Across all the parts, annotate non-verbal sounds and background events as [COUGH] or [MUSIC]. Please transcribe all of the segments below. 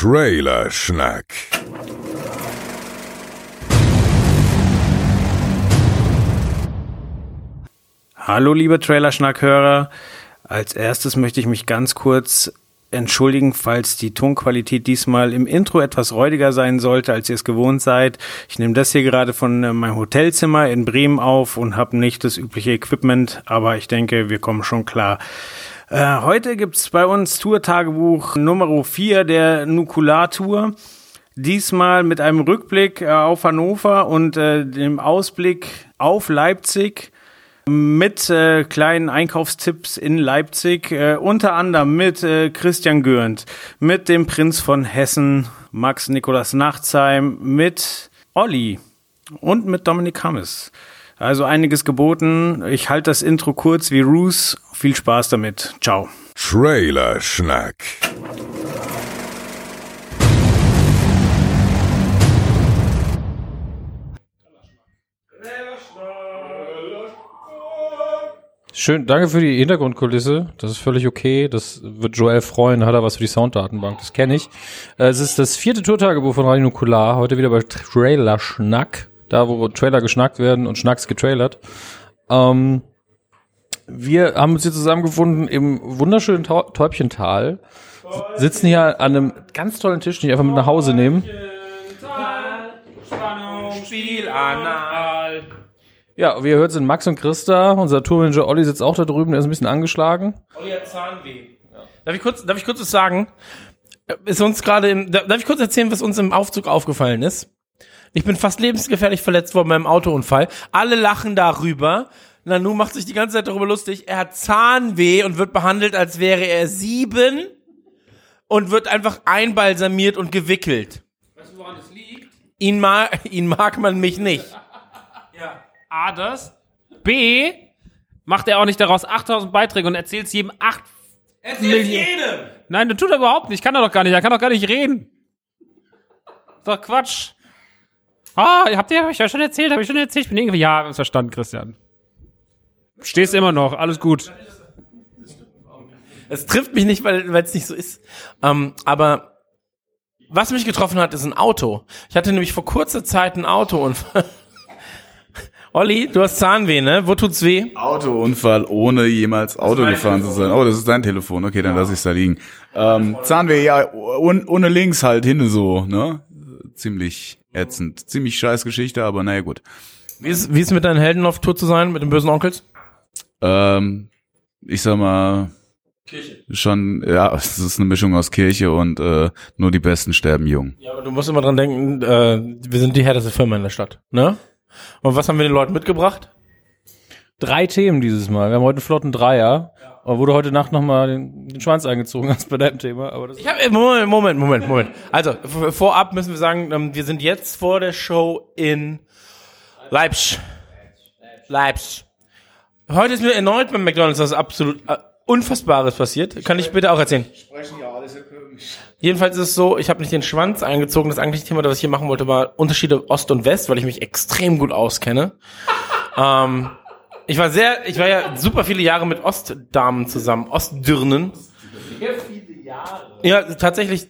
Trailer Schnack. Hallo liebe Trailerschnack-Hörer. Als erstes möchte ich mich ganz kurz entschuldigen, falls die Tonqualität diesmal im Intro etwas räudiger sein sollte, als ihr es gewohnt seid. Ich nehme das hier gerade von äh, meinem Hotelzimmer in Bremen auf und habe nicht das übliche Equipment, aber ich denke, wir kommen schon klar. Äh, heute gibt's bei uns Tour-Tagebuch Nummer 4 der Nukular-Tour. Diesmal mit einem Rückblick äh, auf Hannover und äh, dem Ausblick auf Leipzig mit äh, kleinen Einkaufstipps in Leipzig, äh, unter anderem mit äh, Christian Gürnt, mit dem Prinz von Hessen, Max Nikolas Nachtsheim, mit Olli und mit Dominik Hammes. Also einiges geboten. Ich halte das Intro kurz wie Roos. Viel Spaß damit. Ciao. Trailer Schnack. Schön, danke für die Hintergrundkulisse. Das ist völlig okay. Das wird Joel freuen. Hat er was für die Sounddatenbank? Das kenne ich. Äh, Es ist das vierte Tourtagebuch von Radio Nukular. Heute wieder bei Trailer Schnack. Da, wo Trailer geschnackt werden und Schnacks getrailert. Ähm, wir haben uns hier zusammengefunden im wunderschönen Tau Täubchental. Sitzen hier an einem ganz tollen Tisch, den ich einfach mit nach Hause nehmen. Ja, wie ihr hört, sind Max und Christa. Unser Tourmanager Olli sitzt auch da drüben, der ist ein bisschen angeschlagen. Olli hat Zahnweh. Darf ich kurz, darf ich kurz was sagen? Äh, Ist uns gerade im, darf ich kurz erzählen, was uns im Aufzug aufgefallen ist? Ich bin fast lebensgefährlich verletzt worden beim Autounfall. Alle lachen darüber. Nanu macht sich die ganze Zeit darüber lustig. Er hat Zahnweh und wird behandelt, als wäre er sieben und wird einfach einbalsamiert und gewickelt. Weißt du, woran es liegt? Ihn, ma [LAUGHS] ihn mag man mich nicht. A, das. B, macht er auch nicht daraus 8000 Beiträge und erzählt es jedem 8 Millionen. jedem! Nein, das tut er überhaupt nicht. Kann er doch gar nicht. Er kann doch gar nicht reden. Ist Doch Quatsch. Ah, habt ihr, hab ich ja schon erzählt, hab ich schon erzählt. Ich bin irgendwie, ja, wir haben es verstanden, Christian. Stehst immer noch, alles gut. Es trifft mich nicht, weil es nicht so ist. Ähm, aber was mich getroffen hat, ist ein Auto. Ich hatte nämlich vor kurzer Zeit einen Autounfall. [LAUGHS] Olli, du hast Zahnweh, ne? Wo tut's weh? Autounfall, ohne jemals Auto gefahren zu sein. Oh, das ist dein Telefon. Okay, dann lass ich's da liegen. Ähm, Zahnweh, ja, un, ohne links halt, hinne so, ne? Ziemlich ätzend. Ziemlich scheiß Geschichte, aber naja, gut. Wie ist, wie ist mit deinen Helden auf Tour zu sein, mit den bösen Onkels? Ähm, ich sag mal, schon, ja, es ist eine Mischung aus Kirche und äh, nur die Besten sterben jung. Ja, aber du musst immer dran denken, äh, wir sind die härteste Firma in der Stadt, ne? Und was haben wir den Leuten mitgebracht? Drei Themen dieses Mal. Wir haben heute einen flotten Dreier. Aber wurde heute Nacht nochmal den, den Schwanz eingezogen hast bei deinem Thema. Aber das Ich hab, äh, Moment, Moment, Moment, Moment. Also, vorab müssen wir sagen, ähm, wir sind jetzt vor der Show in Leipzig. Leipzig. Heute ist mir erneut beim McDonalds was absolut äh, Unfassbares passiert. Kann ich bitte auch erzählen? Jedenfalls ist es so, ich habe nicht den Schwanz eingezogen. Das eigentliche Thema, das ich hier machen wollte, war Unterschiede Ost und West, weil ich mich extrem gut auskenne. [LAUGHS] ähm, ich war sehr, ich war ja super viele Jahre mit Ostdamen zusammen, Ostdürnen. Ja, tatsächlich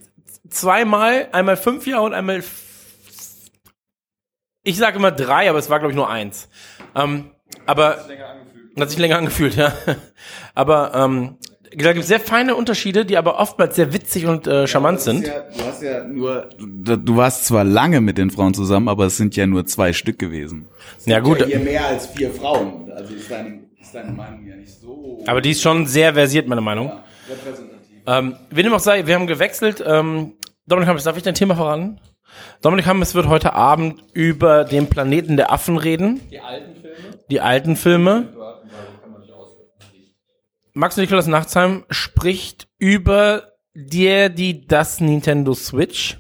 zweimal, einmal fünf Jahre und einmal, ich sage immer drei, aber es war glaube ich nur eins. Ähm, aber hat sich länger angefühlt, ja. Aber ähm, da gibt es sehr feine Unterschiede, die aber oftmals sehr witzig und äh, charmant sind. Ja, du hast ja nur, du, du warst zwar lange mit den Frauen zusammen, aber es sind ja nur zwei Stück gewesen. Ja gut, Hier mehr als vier Frauen. Also ist deine, ist deine Meinung ja nicht so aber die ist schon sehr versiert, meine Meinung. repräsentativ. Ähm, wie dem auch sei, wir haben gewechselt. Ähm, Dominik Hammes, darf ich dein Thema voran? Dominik Hammes wird heute Abend über den Planeten der Affen reden. Die alten Filme? Die alten Filme. Max Nikolaus Nachtsheim spricht über dir, die, das Nintendo Switch.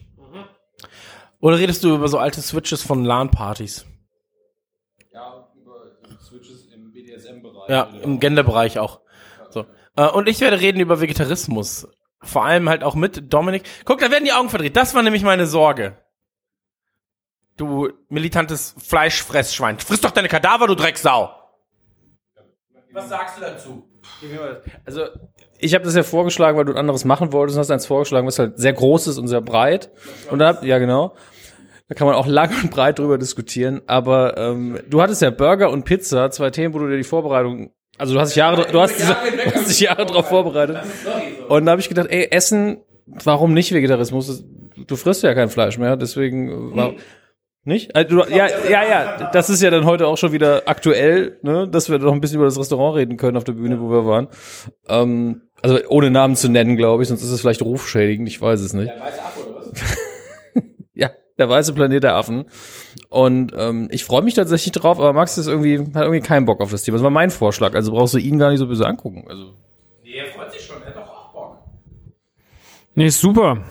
Oder redest du über so alte Switches von LAN-Partys? Ja, im Genderbereich auch. So. Äh, und ich werde reden über Vegetarismus. Vor allem halt auch mit Dominik. Guck, da werden die Augen verdreht. Das war nämlich meine Sorge. Du militantes Fleischfressschwein. Friss doch deine Kadaver, du Drecksau. Was sagst du dazu? Also, ich habe das ja vorgeschlagen, weil du ein anderes machen wolltest und hast eins vorgeschlagen, was halt sehr groß ist und sehr breit. Und da, ja genau. Da kann man auch [LAUGHS] lang und breit drüber diskutieren. Aber ähm, du hattest ja Burger und Pizza, zwei Themen, wo du dir die Vorbereitung, also du hast dich Jahre, du hast, [LAUGHS] du hast dich Jahre drauf vorbereitet. Und da habe ich gedacht, ey, Essen, warum nicht Vegetarismus? Du frisst ja kein Fleisch mehr, deswegen war, nicht? Also, du, ja, ja, ja, das ist ja dann heute auch schon wieder aktuell, ne, dass wir noch ein bisschen über das Restaurant reden können auf der Bühne, wo wir waren. Ähm, also ohne Namen zu nennen, glaube ich, sonst ist es vielleicht rufschädigend, ich weiß es nicht. Der weiße Affe, oder was? [LAUGHS] ja, der weiße Planet der Affen. Und ähm, ich freue mich tatsächlich drauf, aber Max ist irgendwie, hat irgendwie keinen Bock auf das Thema. Das war mein Vorschlag, also brauchst du ihn gar nicht so böse angucken. Also. Nee, er freut sich schon, er hat doch auch Bock. Nee, ist super.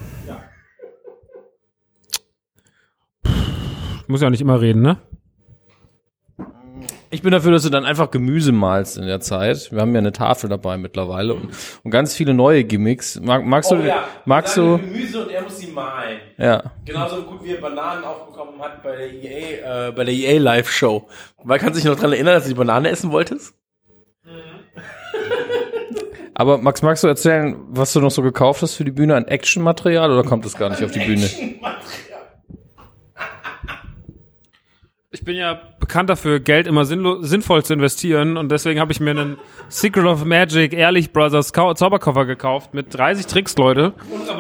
Muss ja auch nicht immer reden, ne? Ich bin dafür, dass du dann einfach Gemüse malst in der Zeit. Wir haben ja eine Tafel dabei mittlerweile und, und ganz viele neue Gimmicks. Mag, magst du, magst du, Gemüse und er muss sie malen. ja. Genauso gut wie er Bananen aufbekommen hat bei der EA, äh, bei der EA Live Show. Weil kannst du dich noch dran erinnern, dass du die Banane essen wolltest? [LAUGHS] Aber Max, magst du erzählen, was du noch so gekauft hast für die Bühne an Actionmaterial oder kommt das gar nicht auf die Bühne? Ich bin ja bekannt dafür, Geld immer sinnvoll zu investieren und deswegen habe ich mir einen Secret of Magic Ehrlich Brothers Kau Zauberkoffer gekauft mit 30 Tricks, Leute.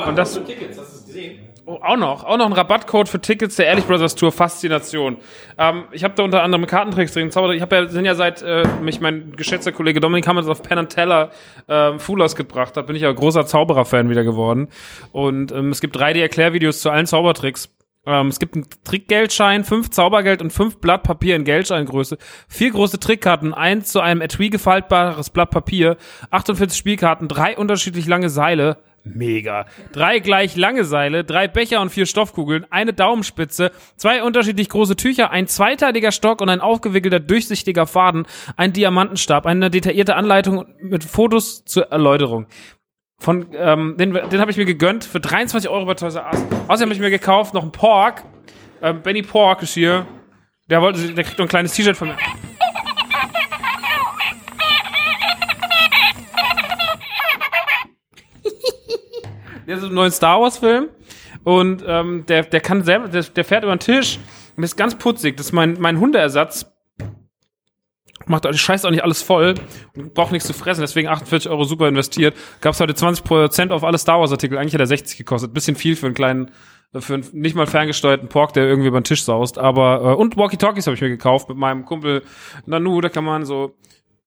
Und das Tickets, hast du es gesehen? oh, auch noch, auch noch ein Rabattcode für Tickets der Ehrlich Brothers Tour Faszination. Ähm, ich habe da unter anderem Kartentricks drin. Zauber ich habe ja sind ja seit äh, mich mein geschätzter Kollege Dominik Hammers auf Penn and Teller ähm, Fulas gebracht hat, bin ich ja großer Zauberer-Fan wieder geworden. Und ähm, es gibt 3D-Erklärvideos zu allen Zaubertricks. Ähm, es gibt einen Trickgeldschein, fünf Zaubergeld und fünf Blatt Papier in Geldscheingröße, vier große Trickkarten, eins zu einem Etui gefaltbares Blatt Papier, 48 Spielkarten, drei unterschiedlich lange Seile, mega, drei gleich lange Seile, drei Becher und vier Stoffkugeln, eine Daumenspitze, zwei unterschiedlich große Tücher, ein zweiteiliger Stock und ein aufgewickelter durchsichtiger Faden, ein Diamantenstab, eine detaillierte Anleitung mit Fotos zur Erläuterung. Von, ähm, den, den habe ich mir gegönnt für 23 Euro bei Toys R Us. Außerdem habe ich mir gekauft noch einen Pork. Ähm, Benny Pork ist hier. Der wollte, der kriegt noch ein kleines T-Shirt von mir. der ist im neuen Star Wars Film und ähm, der, der kann selber, der, der fährt über den Tisch und ist ganz putzig. Das ist mein, mein Hundeersatz. Macht euch scheiß auch nicht alles voll und braucht nichts zu fressen, deswegen 48 Euro super investiert. Gab's heute 20% auf alle Star Wars Artikel, eigentlich hat er 60 gekostet. Bisschen viel für einen kleinen, für einen nicht mal ferngesteuerten Pork, der irgendwie über den Tisch saust. Aber, äh, und Walkie-Talkies habe ich mir gekauft mit meinem Kumpel Nanu, da kann man so,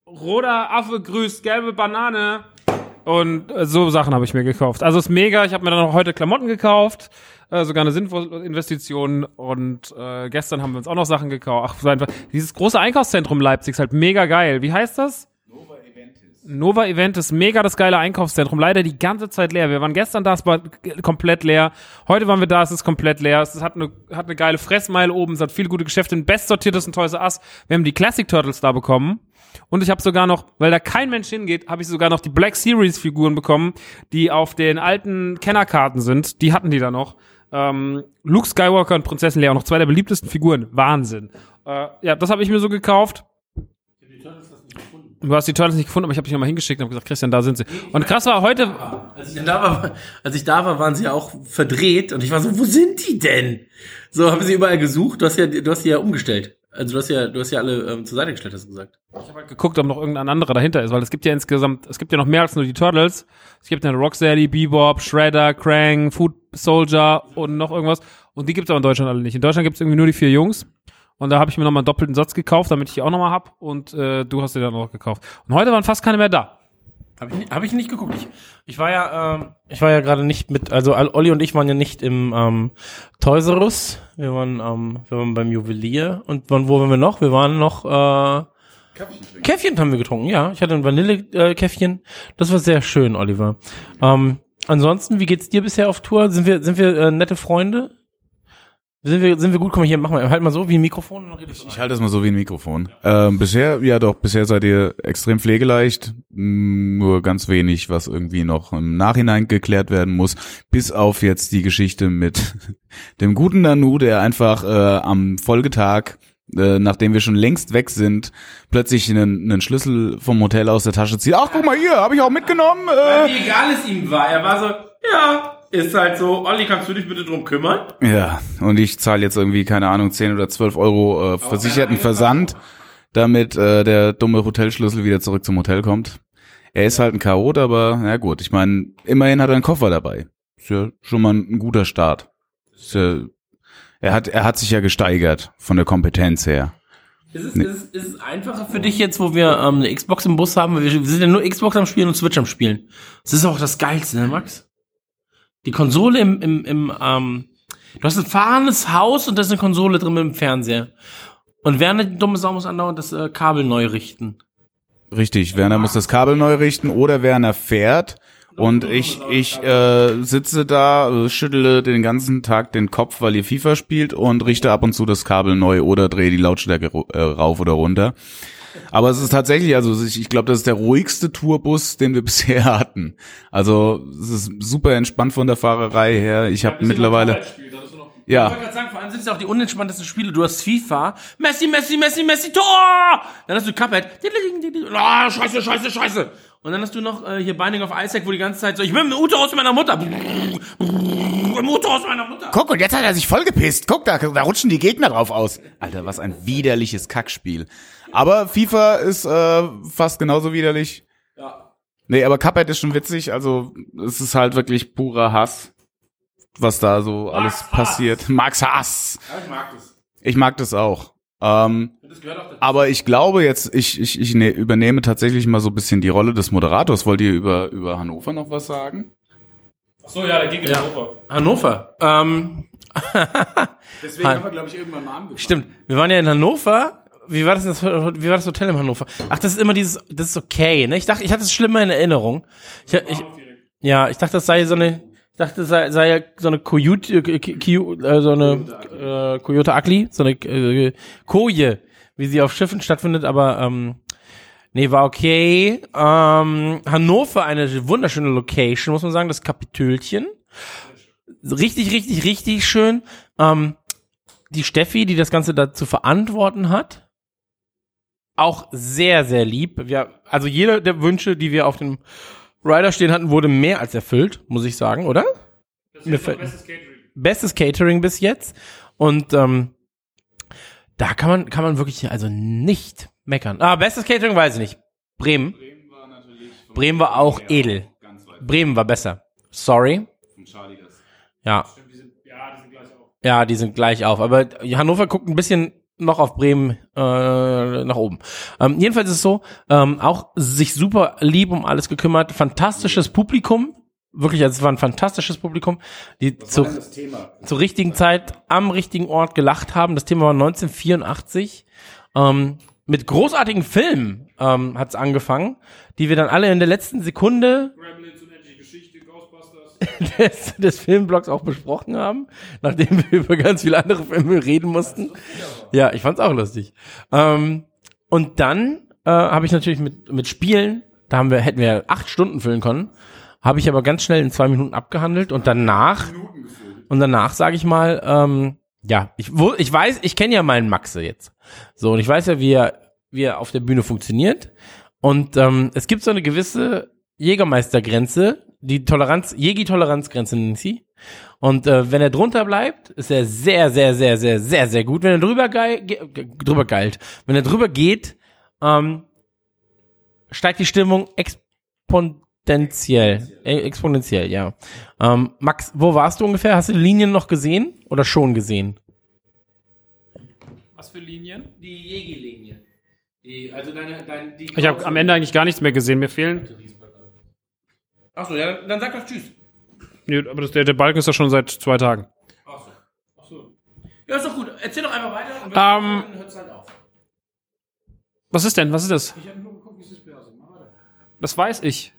roter Affe grüßt, gelbe Banane. Und äh, so Sachen habe ich mir gekauft. Also ist mega. Ich habe mir dann auch heute Klamotten gekauft, äh, sogar eine sinnvolle Investition. Und äh, gestern haben wir uns auch noch Sachen gekauft. Ach, so einfach. Dieses große Einkaufszentrum Leipzig ist halt mega geil. Wie heißt das? Nova Eventis. Nova Eventis, mega das geile Einkaufszentrum. Leider die ganze Zeit leer. Wir waren gestern da, es war komplett leer. Heute waren wir da, es ist komplett leer. Es hat eine, hat eine geile Fressmeile oben, es hat viele gute Geschäfte. Ein bestsortiertes Toys R Us. Wir haben die Classic Turtles da bekommen. Und ich habe sogar noch, weil da kein Mensch hingeht, habe ich sogar noch die Black Series Figuren bekommen, die auf den alten Kennerkarten sind. Die hatten die da noch. Ähm, Luke Skywalker und Prinzessin Leia, noch zwei der beliebtesten Figuren. Wahnsinn. Äh, ja, das habe ich mir so gekauft. Du hast die Turtles nicht gefunden, aber ich habe dich nochmal hingeschickt und habe gesagt, Christian, da sind sie. Und krass war heute, Als ich, da war, als ich da war, waren sie auch verdreht und ich war so, wo sind die denn? So, haben sie überall gesucht. Du hast ja, du hast die ja umgestellt. Also du hast ja, du hast ja alle ähm, zur Seite gestellt, hast du gesagt. Ich habe halt geguckt, ob noch irgendein anderer dahinter ist, weil es gibt ja insgesamt, es gibt ja noch mehr als nur die Turtles. Es gibt ja Rocksteady, Bebop, Shredder, Krang, Food Soldier und noch irgendwas. Und die gibt's aber in Deutschland alle nicht. In Deutschland gibt's irgendwie nur die vier Jungs. Und da habe ich mir nochmal einen doppelten Satz gekauft, damit ich die auch nochmal hab. Und äh, du hast dir dann auch gekauft. Und heute waren fast keine mehr da. Habe ich, nicht- hab ich nicht geguckt. Ich, ich war ja, ähm, ich war ja gerade nicht mit, also Al- Olli und ich waren ja nicht im ähm, Toys R Us. Wir waren, ähm, wir waren beim Juwelier. Und wann, wo waren wir noch? Wir waren noch, äh, Käffchen haben wir getrunken, ja. Ich hatte ein Vanille-Käffchen. Das war sehr schön, Oliver. Ähm, ansonsten, wie geht's dir bisher auf Tour? Sind wir, sind wir äh, nette Freunde? Sind wir, sind wir gut? Komm mal hier, mach mal, halt mal so wie ein Mikrofon du Ich halte das mal so wie ein Mikrofon. Ähm, bisher, ja doch, bisher seid ihr extrem pflegeleicht. Mm, Nur ganz wenig, was irgendwie noch im Nachhinein geklärt werden muss. Bis auf jetzt die Geschichte mit [LAUGHS] dem guten Nanu, der einfach äh, am Folgetag äh, nachdem wir schon längst weg sind, plötzlich einen, einen Schlüssel vom Hotel aus der Tasche zieht. Ach, guck mal hier, habe ich auch mitgenommen. Äh. Wie egal es ihm war. Er war so, ja, ist halt so, Olli, kannst du dich bitte drum kümmern? Ja, und ich zahle jetzt irgendwie, keine Ahnung, 10 oder 12 Euro äh, versicherten Versand, damit äh, der dumme Hotelschlüssel wieder zurück zum Hotel kommt. Er ist halt ein Chaot, aber na gut, ich meine, immerhin hat er einen Koffer dabei. Ist ja schon mal ein guter Start. Ist ja, er hat, er hat sich ja gesteigert von der Kompetenz her. Ist es, ist, ist es einfacher für dich jetzt, wo wir ähm, eine Xbox im Bus haben? Wir, wir sind ja nur Xbox am Spielen und Switch am Spielen. Das ist auch das Geilste, ne, Max? Die Konsole im, im, im ähm, du hast ein fahrendes Haus und da ist eine Konsole drin mit dem Fernseher. Und Werner, die dumme Sau, muss andauernd das äh, Kabel neu richten. Richtig, Werner muss das Kabel neu richten oder Werner fährt und ich ich äh, sitze da, äh, schüttle den ganzen Tag den Kopf, weil ihr FIFA spielt und richte ab und zu das Kabel neu oder drehe die Lautstärke äh, rauf oder runter. Aber es ist tatsächlich, also ich, ich glaube, das ist der ruhigste Tourbus, den wir [LAUGHS] bisher hatten. Also es ist super entspannt von der Fahrerei her. Ich habe mittlerweile Ich ja wollte gerade sagen, vor allem sind es ja auch die unentspanntesten Spiele. Du hast FIFA, Messi, Messi, Messi, Messi, Tor! Dann hast du Cuphead, ah, scheiße, scheiße, scheiße. Und dann hast du noch äh, hier Binding of Isaac, wo die ganze Zeit so, ich will im Auto aus meiner Mutter. Im Auto aus meiner Mutter. Guck, und jetzt hat er sich vollgepisst. Guck, da, da rutschen die Gegner drauf aus. Alter, was ein widerliches Kackspiel. Aber FIFA ist äh, fast genauso widerlich. Ja. Nee, aber Cuphead ist schon witzig. Also es ist halt wirklich purer Hass, was da so alles passiert. Max Hass. ich mag das. Ich mag das auch. Ähm, Das aber ich glaube jetzt, ich, ich, ich ne, übernehme tatsächlich mal so ein bisschen die Rolle des Moderators. Wollt ihr über, über Hannover noch was sagen? Achso, ja, der ging in Hannover. Hannover. Ähm, [LAUGHS] Deswegen haben wir, glaube ich, irgendwann mal angefangen. stimmt. Wir waren ja in Hannover. Wie war das, das wie war das Hotel in Hannover? Ach, das ist immer dieses, das ist okay, ne? Ich dachte, ich hatte es schlimmer in Erinnerung. Ich, ich, ja, ich dachte, das sei so eine, dachte, sei, sei ja so eine Coyote, äh, äh, so eine äh, Coyote Ugly, so eine äh, Koje, wie sie auf Schiffen stattfindet, aber ähm, nee, war okay. Ähm, Hannover, eine wunderschöne Location, muss man sagen, das Kapitölchen. Richtig, richtig, richtig schön. Ähm, die Steffi, die das Ganze da zu verantworten hat, auch sehr, sehr lieb. Wir, also jede der Wünsche, die wir auf dem Rider stehen hatten, wurde mehr als erfüllt, muss ich sagen, oder? Mir fällt- Bestes Catering bis jetzt. Und ähm, da kann man, kann man wirklich also nicht meckern. Ah, bestes Catering weiß ich nicht. Bremen. Bremen war auch edel. Bremen war besser. Sorry. Ja. Ja, die sind gleich auf. Aber Hannover guckt ein bisschen noch auf Bremen äh, nach oben. Ähm, jedenfalls ist es so, ähm, auch sich super lieb um alles gekümmert. Fantastisches Publikum. Wirklich, also es war ein fantastisches Publikum, die zu, zur richtigen Zeit am richtigen Ort gelacht haben. Das Thema war 1984. Ähm, mit großartigen Filmen ähm, hat es angefangen, die wir dann alle in der letzten Sekunde [LAUGHS] des, des Filmblocks auch besprochen haben, nachdem wir über ganz viele andere Filme reden mussten. Ja, ich fand's auch lustig. Ähm, und dann äh, habe ich natürlich mit, mit Spielen, da haben wir, hätten wir acht Stunden füllen können, habe ich aber ganz schnell in zwei Minuten abgehandelt und danach und danach sage ich mal, ähm, ja, ich, wo, ich weiß, ich kenne ja meinen Maxe jetzt. So, und ich weiß ja, wie er, wie er auf der Bühne funktioniert. Und ähm, es gibt so eine gewisse Jägermeistergrenze, die Toleranz, Jägi-Toleranzgrenze nennt sie. Und äh, wenn er drunter bleibt, ist er sehr, sehr, sehr, sehr, sehr, sehr gut. Wenn er drüber geil, ge, drüber geilt, wenn er drüber geht, ähm, steigt die Stimmung exponentiell. Äh, exponentiell, ja. Ähm, Max, wo warst du ungefähr? Hast du die Linien noch gesehen oder schon gesehen? Was für Linien? Die Jägi-Linie. Die, also deine, deine, die Ich habe am Ende eigentlich gar nichts mehr gesehen. Mir fehlen. Achso, ja, dann sag doch Tschüss. Nee, aber das, der, der Balken ist doch schon seit zwei Tagen. Achso. Achso. Ja, ist doch gut. Erzähl doch einfach weiter und Ähm, dann hört's halt auf. Was ist denn? Was ist das? Das weiß ich.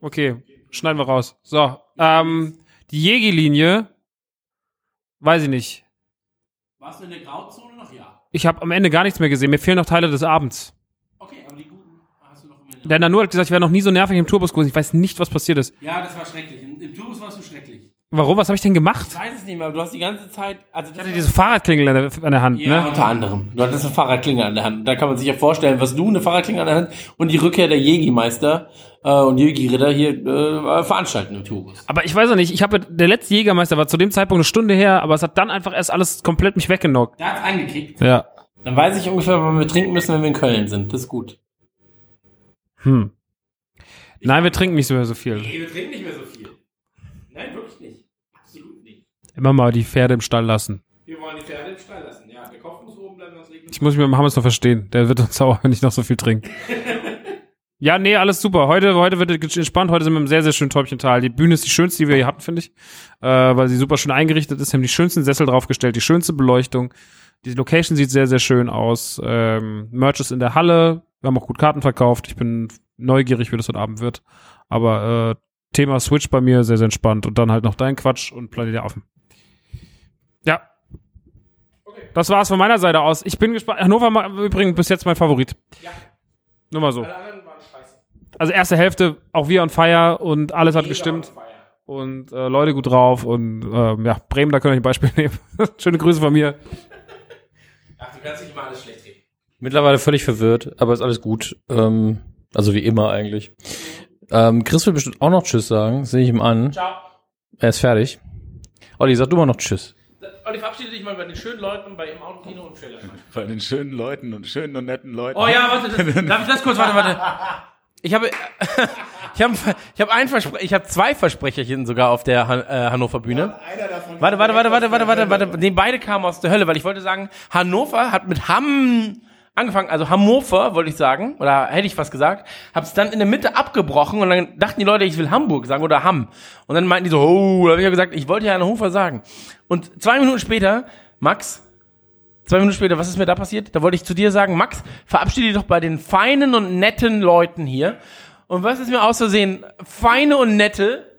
Okay, schneiden wir raus. So, ähm, die Jägi-Linie, weiß ich nicht. Warst du in der Grauzone noch? Ja. Ich habe am Ende gar nichts mehr gesehen. Mir fehlen noch Teile des Abends. Okay, aber die guten hast du noch im Ende. Der Nanu hat gesagt, ich wäre noch nie so nervig im Tourbus gewesen. Ich weiß nicht, was passiert ist. Ja, das war schrecklich. Im, im Tourbus warst du schrecklich. Warum? Was habe ich denn gemacht? Ich weiß es nicht mehr, aber du hast die ganze Zeit, also Ich hatte diese Fahrradklingel an der, an der Hand, ja, ne? unter anderem. Du hattest eine Fahrradklinge an der Hand. Da kann man sich ja vorstellen, was du, eine Fahrradklinge an der Hand und die Rückkehr der Jägermeister äh, und Jägi-Ritter hier äh, veranstalten im Touris. Aber ich weiß auch nicht, ich habe der letzte Jägermeister war zu dem Zeitpunkt eine Stunde her, aber es hat dann einfach erst alles komplett mich weggenockt. Da hat's angekickt. Ja. Dann weiß ich ungefähr, wann wir trinken müssen, wenn wir in Köln sind. Das ist gut. Hm. Nein, wir trinken nicht so, so viel. Nee, wir trinken nicht mehr so viel. Nein, wirklich nicht. Absolut nicht. Immer mal die Pferde im Stall lassen. Wir wollen die Pferde im Stall lassen. Ja, der Kopf muss oben bleiben, sonst regnet Ich muss mich mit dem Hammes noch verstehen. Der wird uns [LAUGHS] sauer, wenn ich noch so viel trinke. [LAUGHS] ja, nee, alles super. Heute, heute wird es entspannt. Heute sind wir im sehr, sehr schönen Täubchental. Die Bühne ist die schönste, die wir hier hatten, finde ich. Äh, weil sie super schön eingerichtet ist. Wir haben die schönsten Sessel draufgestellt, die schönste Beleuchtung. Die Location sieht sehr, sehr schön aus. Ähm, Merch ist in der Halle. Wir haben auch gut Karten verkauft. Ich bin neugierig, wie das heute Abend wird. Aber äh, Thema Switch bei mir sehr, sehr entspannt. Und dann halt noch dein Quatsch und Planet der Affen. Ja. Das war's von meiner Seite aus. Ich bin gespannt. Hannover war übrigens bis jetzt mein Favorit. Ja. Nur mal so. Alle anderen waren scheiße. Also erste Hälfte auch wir on fire und alles hat gestimmt. Und äh, Leute gut drauf. Und ähm, ja, Bremen, da könnt ihr euch ein Beispiel [LAUGHS] nehmen. Schöne Grüße von mir. Ach, du kannst nicht immer alles schlecht. Mittlerweile völlig verwirrt, aber ist alles gut. Ähm, also wie immer eigentlich. Ähm, Chris will bestimmt auch noch Tschüss sagen, sehe ich ihm an. Ciao. Er ist fertig. Olli, sag du mal noch Tschüss. Olli, verabschiede dich mal bei den schönen Leuten bei im Autokino und Trailer. Bei den schönen Leuten und schönen und netten Leuten. Oh ja, warte, das, darf ich das kurz, warte, warte. Ich habe, [LAUGHS] ich habe, ich habe ein Verspre ich habe zwei Versprecherchen sogar auf der Han äh, Hannover Bühne. Warte, warte, warte, warte, warte, warte, warte, nee, beide kamen aus der Hölle, weil ich wollte sagen, Hannover hat mit Hamm angefangen, also Hannover wollte ich sagen, oder hätte ich fast gesagt, hab's dann in der Mitte abgebrochen und dann dachten die Leute, ich will Hamburg sagen oder Hamm. Und dann meinten die so, oh, da habe ich ja gesagt, ich wollte ja Hannover sagen. Und zwei Minuten später, Max, Zwei Minuten später, was ist mir da passiert? Da wollte ich zu dir sagen, Max, verabschiede dich doch bei den feinen und netten Leuten hier. Und was ist mir aus Versehen? Feine und nette.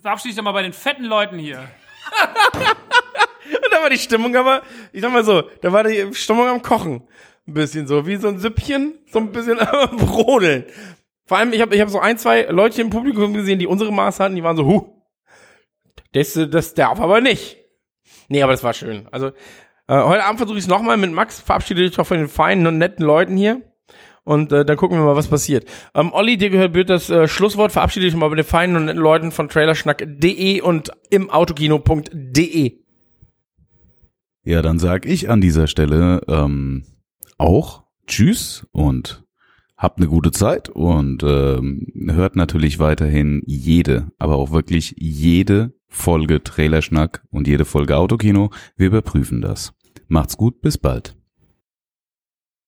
Verabschiede dich doch mal bei den fetten Leuten hier. [LAUGHS] Da war die Stimmung aber, ich sag mal so, da war die Stimmung am Kochen. Ein bisschen so, wie so ein Süppchen, so ein bisschen [LAUGHS] am Brodeln. Vor allem, ich habe ich hab so ein, zwei Leute im Publikum gesehen, die unsere Maß hatten, die waren so, huh, das, das darf aber nicht. Nee, aber das war schön. Also, äh, heute Abend versuche ich es nochmal mit Max. Verabschiede dich doch von den feinen und netten Leuten hier. Und äh, dann gucken wir mal, was passiert. Ähm, Olli, dir gehört das äh, Schlusswort. Verabschiede dich mal bei den feinen und netten Leuten von trailerschnack.de und im Autokino.de. Ja, dann sag ich an dieser Stelle ähm, auch Tschüss und habt eine gute Zeit und ähm, hört natürlich weiterhin jede, aber auch wirklich jede Folge Trailerschnack und jede Folge Autokino. Wir überprüfen das. Macht's gut, bis bald.